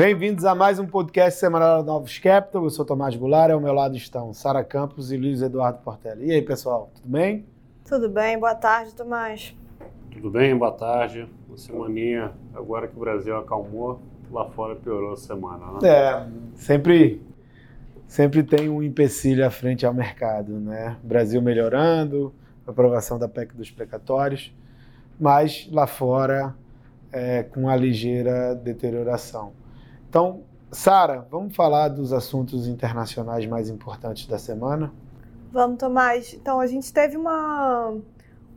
Bem-vindos a mais um podcast semanal da Novos Capital. Eu sou Tomás Goulart, ao meu lado estão Sara Campos e Luiz Eduardo Portela. E aí, pessoal, tudo bem? Tudo bem, boa tarde, Tomás. Tudo bem, boa tarde. Uma semaninha, agora que o Brasil acalmou, lá fora piorou a semana, né? É, sempre, sempre tem um empecilho à frente ao mercado, né? Brasil melhorando, aprovação da PEC dos precatórios, mas lá fora é, com a ligeira deterioração. Então, Sara, vamos falar dos assuntos internacionais mais importantes da semana? Vamos, Tomás. Então, a gente teve uma,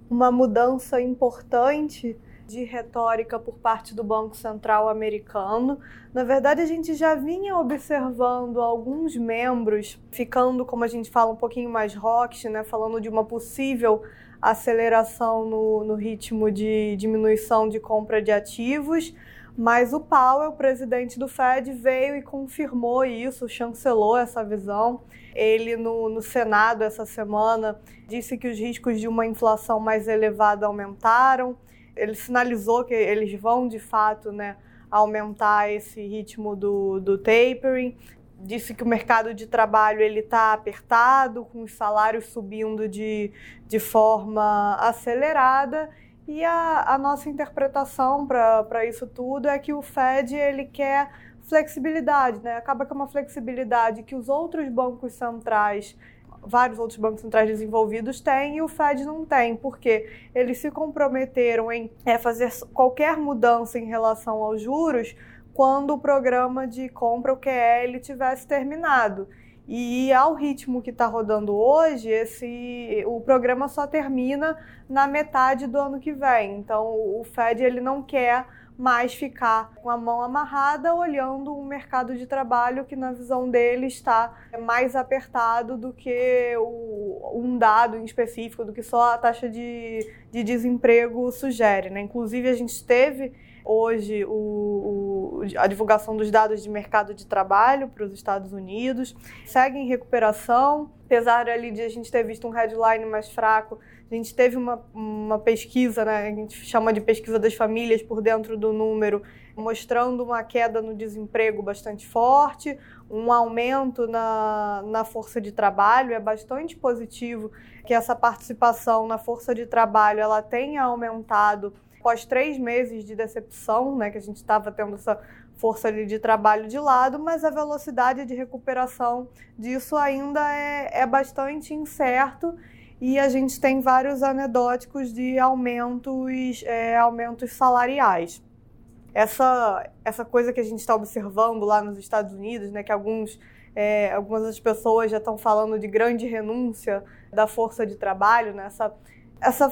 uma mudança importante de retórica por parte do Banco Central americano. Na verdade, a gente já vinha observando alguns membros ficando, como a gente fala, um pouquinho mais rock, né? falando de uma possível aceleração no, no ritmo de diminuição de compra de ativos. Mas o Powell, o presidente do Fed, veio e confirmou isso, chancelou essa visão. Ele, no, no, Senado, essa semana, disse que os riscos de uma inflação mais elevada aumentaram. Ele sinalizou que eles vão, de fato, né, aumentar esse ritmo do, do tapering disse que o mercado de trabalho ele está apertado, com os salários subindo de, de forma acelerada. E a, a nossa interpretação para isso tudo é que o Fed ele quer flexibilidade, né? Acaba que é uma flexibilidade que os outros bancos centrais, vários outros bancos centrais desenvolvidos têm e o Fed não tem, porque eles se comprometeram em é, fazer qualquer mudança em relação aos juros quando o programa de compra, o QE, tivesse terminado. E ao ritmo que está rodando hoje, esse, o programa só termina na metade do ano que vem. Então, o Fed ele não quer mais ficar com a mão amarrada olhando um mercado de trabalho que, na visão dele, está mais apertado do que o, um dado em específico, do que só a taxa de, de desemprego sugere. Né? Inclusive, a gente teve hoje o, o, a divulgação dos dados de mercado de trabalho para os Estados Unidos. Segue em recuperação, apesar ali de a gente ter visto um headline mais fraco, a gente teve uma, uma pesquisa, né, a gente chama de pesquisa das famílias por dentro do número, mostrando uma queda no desemprego bastante forte, um aumento na, na força de trabalho. É bastante positivo que essa participação na força de trabalho ela tenha aumentado após três meses de decepção, né, que a gente estava tendo essa força de trabalho de lado, mas a velocidade de recuperação disso ainda é, é bastante incerto e a gente tem vários anedóticos de aumentos, é, aumentos salariais. Essa, essa coisa que a gente está observando lá nos Estados Unidos, né, que alguns, é, algumas das pessoas já estão falando de grande renúncia da força de trabalho, né, essa, essa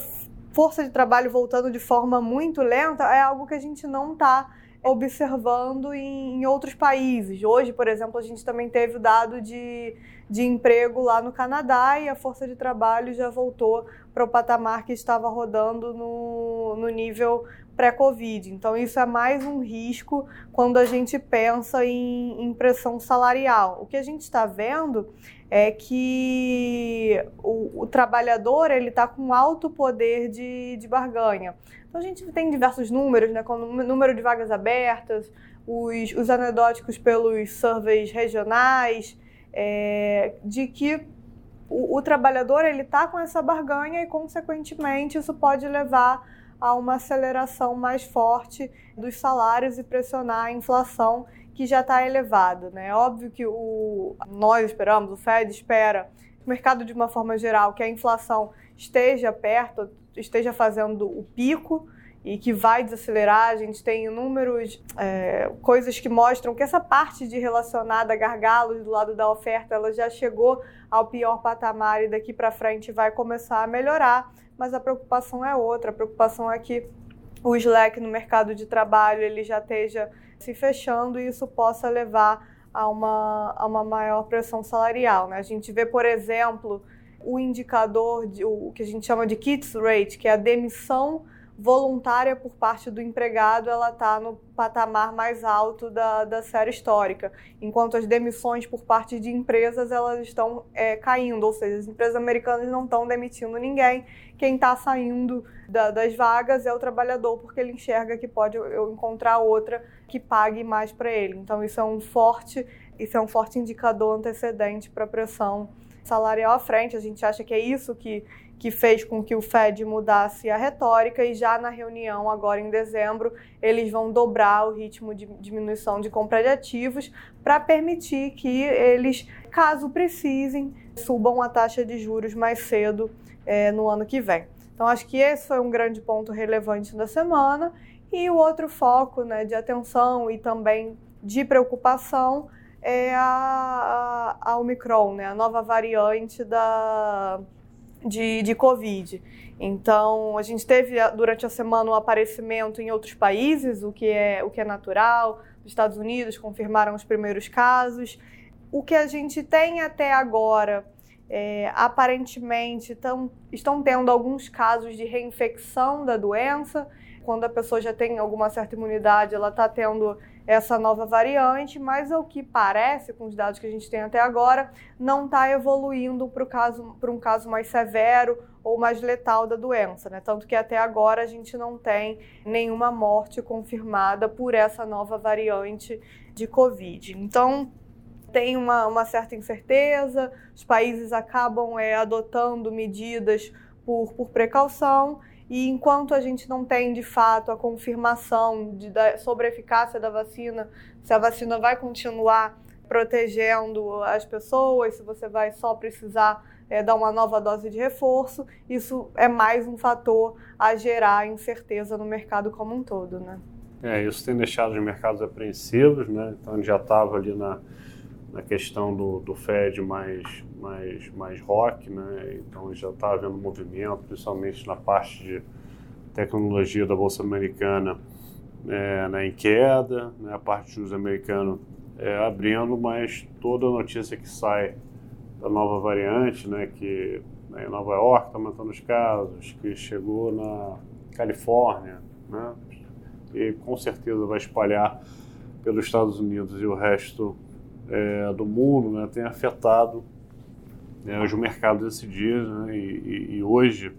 força de trabalho voltando de forma muito lenta é algo que a gente não está observando em, outros países. Hoje, por exemplo, a gente também teve o dado de, de emprego lá no Canadá e a força de trabalho já voltou para o patamar que estava rodando no, no nível pré-Covid. Então, isso é mais um risco quando a gente pensa em, em pressão salarial. O que a gente está vendo é que o, o trabalhador ele está com alto poder de, de barganha. Então a gente tem diversos números, né, como o número de vagas abertas, os, os anedóticos pelos surveys regionais, é, de que o, o trabalhador ele está com essa barganha e, consequentemente, isso pode levar a uma aceleração mais forte dos salários e pressionar a inflação que já está elevado. Né? Óbvio que o, nós esperamos, o Fed espera, o mercado de uma forma geral, que a inflação esteja perto, esteja fazendo o pico e que vai desacelerar. A gente tem inúmeros é, coisas que mostram que essa parte de relacionada a gargalos do lado da oferta, ela já chegou ao pior patamar e daqui para frente vai começar a melhorar. Mas a preocupação é outra. A preocupação é que o slack no mercado de trabalho ele já esteja se fechando e isso possa levar a uma, a uma maior pressão salarial. Né? A gente vê, por exemplo, o indicador, de, o que a gente chama de kits rate, que é a demissão voluntária por parte do empregado ela está no patamar mais alto da, da série histórica, enquanto as demissões por parte de empresas elas estão é, caindo, ou seja, as empresas americanas não estão demitindo ninguém, quem está saindo da, das vagas é o trabalhador porque ele enxerga que pode eu encontrar outra que pague mais para ele. Então isso é um forte isso é um forte indicador antecedente para a pressão salarial à frente. A gente acha que é isso que que fez com que o Fed mudasse a retórica e já na reunião agora em dezembro eles vão dobrar o ritmo de diminuição de compra de ativos para permitir que eles, caso precisem, subam a taxa de juros mais cedo é, no ano que vem. Então acho que esse foi um grande ponto relevante da semana e o outro foco né, de atenção e também de preocupação é a, a, a Omicron, né, a nova variante da de, de Covid. Então, a gente teve durante a semana um aparecimento em outros países, o que é, o que é natural. Os Estados Unidos confirmaram os primeiros casos. O que a gente tem até agora, é, aparentemente, tão, estão tendo alguns casos de reinfecção da doença. Quando a pessoa já tem alguma certa imunidade, ela está tendo essa nova variante, mas ao que parece, com os dados que a gente tem até agora, não está evoluindo para um caso mais severo ou mais letal da doença, né? Tanto que até agora a gente não tem nenhuma morte confirmada por essa nova variante de Covid. Então, tem uma, uma certa incerteza, os países acabam é, adotando medidas por, por precaução e enquanto a gente não tem de fato a confirmação de, da, sobre a eficácia da vacina, se a vacina vai continuar protegendo as pessoas, se você vai só precisar é, dar uma nova dose de reforço, isso é mais um fator a gerar incerteza no mercado como um todo, né? É, isso tem deixado os mercados apreensivos, né? Então já estava ali na, na questão do, do Fed mais, mais, mais rock, né? Então já está havendo movimento, principalmente na parte de tecnologia da Bolsa Americana é, né, em queda, né? a parte de juros americano é, abrindo, mas toda notícia que sai da nova variante, né, que né, em Nova York está aumentando os casos, que chegou na Califórnia, né, e com certeza vai espalhar pelos Estados Unidos e o resto é, do mundo, né, tem afetado né, os mercados esses dias. Né, e, e, hoje,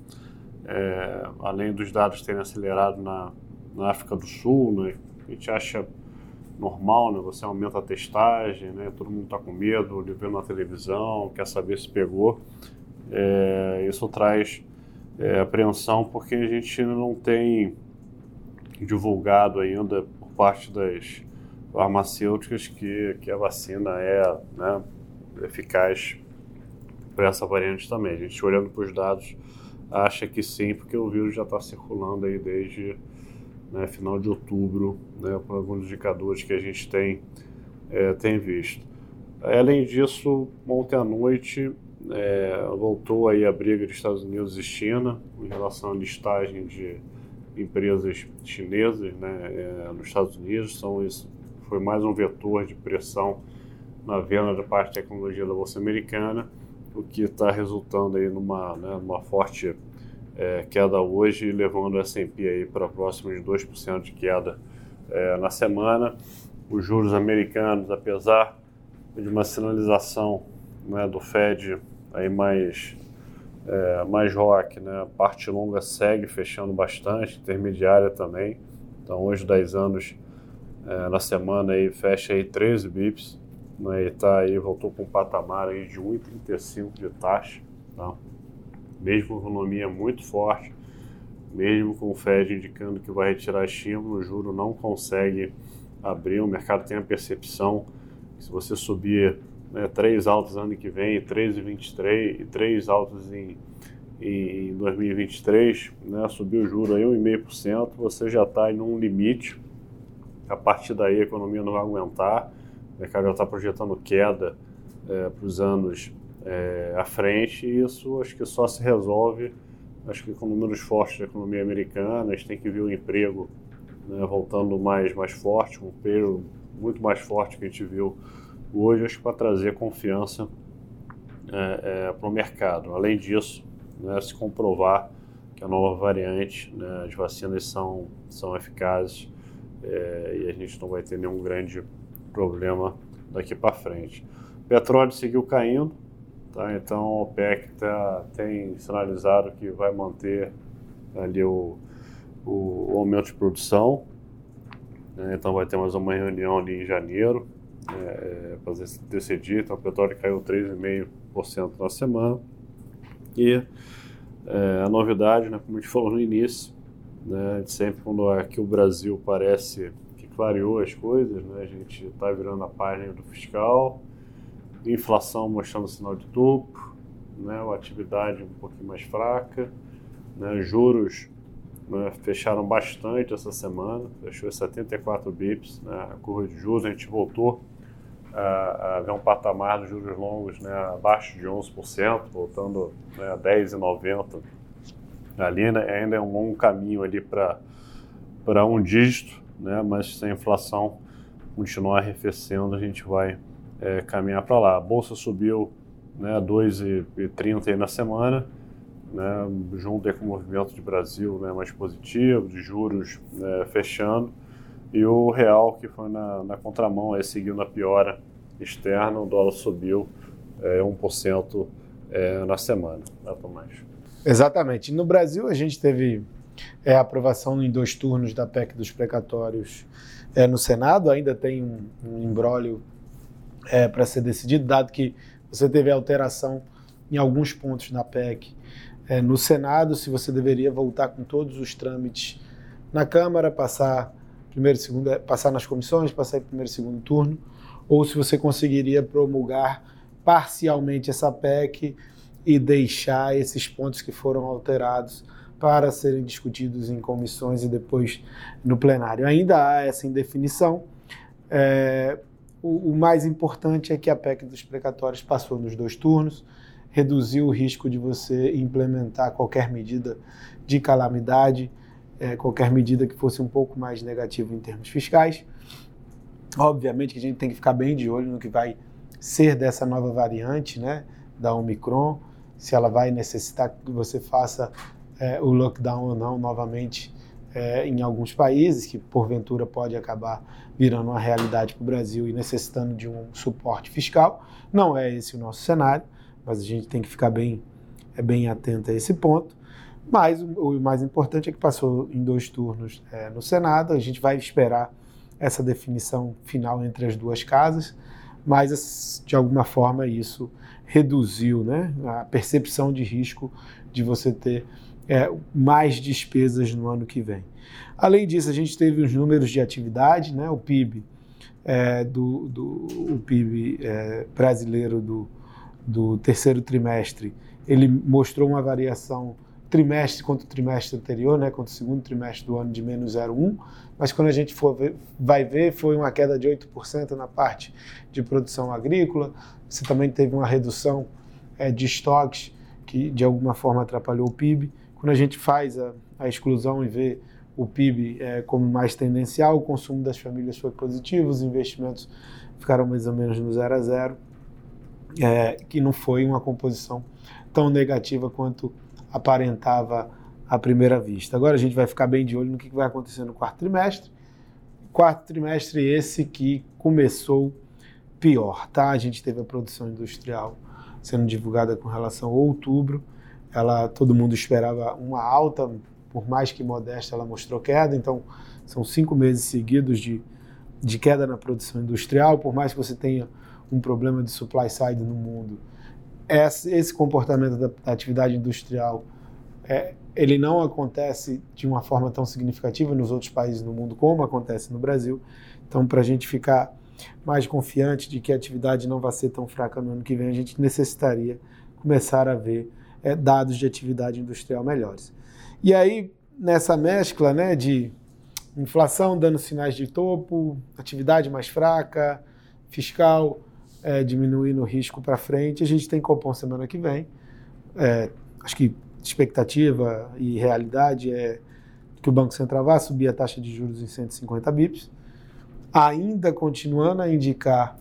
é, além dos dados terem acelerado na, na África do Sul, né, a gente acha normal, né, você aumenta a testagem, né, todo mundo está com medo, vendo na televisão, quer saber se pegou. É, isso traz é, apreensão porque a gente não tem divulgado ainda por parte das farmacêuticas que, que a vacina é né, eficaz para essa variante também. A gente olhando para os dados acha que sim, porque o vírus já está circulando aí desde né, final de outubro, né, por alguns indicadores que a gente tem, é, tem visto. Além disso, ontem à noite é, voltou aí a briga de Estados Unidos e China em relação à listagem de empresas chinesas né, é, nos Estados Unidos. São foi mais um vetor de pressão na venda da parte de tecnologia da Bolsa Americana, o que está resultando aí numa, né, numa forte é, queda hoje, levando o S&P para próximo de 2% de queda é, na semana. Os juros americanos, apesar de uma sinalização né, do Fed aí mais é, mais rock, né? A parte longa segue fechando bastante, intermediária também. Então hoje 10 anos é, na semana aí fecha aí 13 bips, né, e tá aí, voltou para um patamar aí de 1,35 de taxa, tá? mesmo com economia muito forte, mesmo com o Fed indicando que vai retirar estímulo, o juro não consegue abrir, o mercado tem a percepção que se você subir né, três altos ano que vem, 3,23 e três altos em, em 2023, né, subir o juro aí 1,5%, você já está em um limite a partir daí a economia não vai aguentar, o mercado já está projetando queda é, para os anos é, à frente, e isso acho que só se resolve, acho que com números fortes da economia americana, a gente tem que ver o emprego né, voltando mais, mais forte, um emprego muito mais forte que a gente viu hoje, acho que para trazer confiança é, é, para o mercado. Além disso, né, se comprovar que a nova variante, né, as vacinas são, são eficazes é, e a gente não vai ter nenhum grande problema daqui para frente. O petróleo seguiu caindo, tá? então o OPEC tá, tem sinalizado que vai manter ali o, o, o aumento de produção, né? então vai ter mais uma reunião ali em janeiro é, é para decidir, então o petróleo caiu 3,5% na semana e é, a novidade, né, como a gente falou no início, né, sempre quando aqui o Brasil parece que clareou as coisas, né, a gente está virando a página do fiscal, inflação mostrando sinal de topo, né, a atividade um pouquinho mais fraca, né, juros né, fecharam bastante essa semana, fechou 74 bips, né, a curva de juros, a gente voltou a, a ver um patamar dos juros longos né, abaixo de 11%, voltando né, a 10,90% ali, ainda é um longo caminho ali para um dígito, né, mas se a inflação continuar arrefecendo, a gente vai é, caminhar para lá. A bolsa subiu né, 2,30 na semana, né, junto com o movimento de Brasil né, mais positivo, de juros né, fechando, e o real, que foi na, na contramão, aí, seguindo a piora externa, o dólar subiu é, 1% é, na semana. Né, Tomás? Exatamente. No Brasil, a gente teve é, aprovação em dois turnos da PEC dos precatórios é, no Senado, ainda tem um, um embrólio é, para ser decidido, dado que você teve alteração em alguns pontos na PEC é, no Senado, se você deveria voltar com todos os trâmites na Câmara, passar primeiro, segundo, é, passar nas comissões, passar em primeiro e segundo turno, ou se você conseguiria promulgar parcialmente essa PEC e deixar esses pontos que foram alterados para serem discutidos em comissões e depois no plenário. Ainda há essa indefinição. É, o, o, mais importante é que a PEC dos precatórios passou nos dois turnos, reduziu o risco de você implementar qualquer medida de calamidade é, qualquer medida que fosse um pouco mais negativa em termos fiscais. Obviamente que a gente tem que ficar bem de olho no que vai ser dessa nova variante, né, da Omicron, se ela vai necessitar que você faça é, o lockdown ou não novamente é, em alguns países, que porventura pode acabar virando uma realidade para o Brasil e necessitando de um suporte fiscal. Não é esse o nosso cenário, mas a gente tem que ficar bem, é, bem atento a esse ponto. Mas o, mais importante é que passou em dois turnos é, no Senado. A gente vai esperar essa definição final entre as duas casas, mas de alguma forma isso reduziu né, a percepção de risco de você ter é, mais despesas no ano que vem. Além disso, a gente teve os números de atividade, né, o PIB é, do, do o PIB é, brasileiro do, do terceiro trimestre, ele mostrou uma variação trimestre contra o trimestre anterior, né, contra o segundo trimestre do ano de menos 0,1, mas quando a gente for ver, vai ver, foi uma queda de 8% na parte de produção agrícola. Você também teve uma redução é, de estoques que de alguma forma atrapalhou o PIB. Quando a gente faz a, a exclusão e vê o PIB é, como mais tendencial, o consumo das famílias foi positivo, os investimentos ficaram mais ou menos no zero a zero, é, que não foi uma composição tão negativa quanto aparentava à primeira vista. Agora a gente vai ficar bem de olho no que vai acontecer no quarto trimestre. Quarto trimestre esse que começou pior, tá? A gente teve a produção industrial sendo divulgada com relação a outubro. Ela, todo mundo esperava uma alta, por mais que modesta, ela mostrou queda. Então, são cinco meses seguidos de, de queda na produção industrial. Por mais que você tenha um problema de supply side no mundo, esse comportamento da, da atividade industrial é, ele não acontece de uma forma tão significativa nos outros países do mundo como acontece no Brasil. Então, para a gente ficar mais confiante de que a atividade não vai ser tão fraca no ano que vem, a gente necessitaria começar a ver é, dados de atividade industrial melhores. E aí, nessa mescla né, de inflação dando sinais de topo, atividade mais fraca, fiscal é, diminuindo o risco para frente. A gente tem Copom semana que vem. É, acho que expectativa e realidade é que o Banco Central vai subir a taxa de juros em 150 bips, ainda continuando a indicar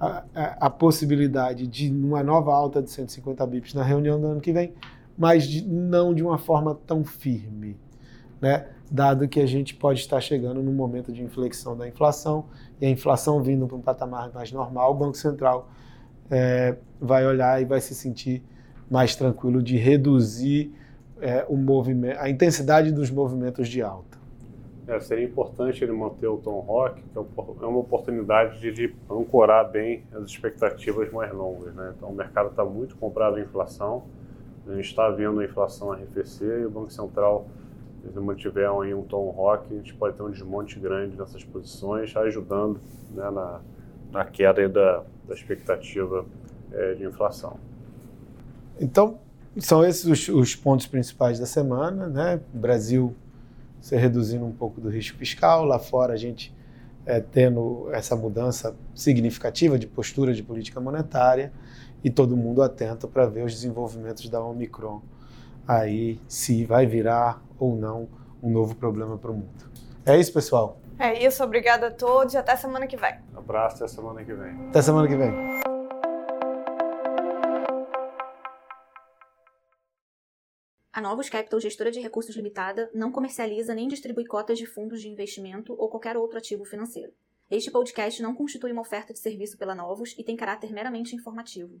a, a, a, possibilidade de uma nova alta de 150 bips na reunião do ano que vem, mas de, não de uma forma tão firme, né? Dado que a gente pode estar chegando num momento de inflexão da inflação, e a inflação vindo para um patamar mais normal, o Banco Central é, vai olhar e vai se sentir mais tranquilo de reduzir é, o movimento, a intensidade dos movimentos de alta. É, seria importante ele manter o tom rock, que é, é uma oportunidade de, ancorar bem as expectativas mais longas. Né? Então, o mercado está muito comprado em inflação, a gente está vendo a inflação arrefecer e o Banco Central, se mantiver aí um tom rock, a gente pode ter um desmonte grande nessas posições, ajudando né, na, na queda da, da expectativa é, de inflação. Então, são esses os, os, pontos principais da semana, né? Brasil se reduzindo um pouco do risco fiscal, lá fora a gente é, tendo essa mudança significativa de postura de política monetária e todo mundo atento para ver os desenvolvimentos da Omicron aí se vai virar ou não um novo problema para o mundo. É isso, pessoal. É isso, obrigada a todos e até semana que vem. Um abraço, até semana que vem. Até semana que vem. A Novos Capital, gestora de recursos limitada, não comercializa nem distribui cotas de fundos de investimento ou qualquer outro ativo financeiro. Este podcast não constitui uma oferta de serviço pela Novos e tem caráter meramente informativo.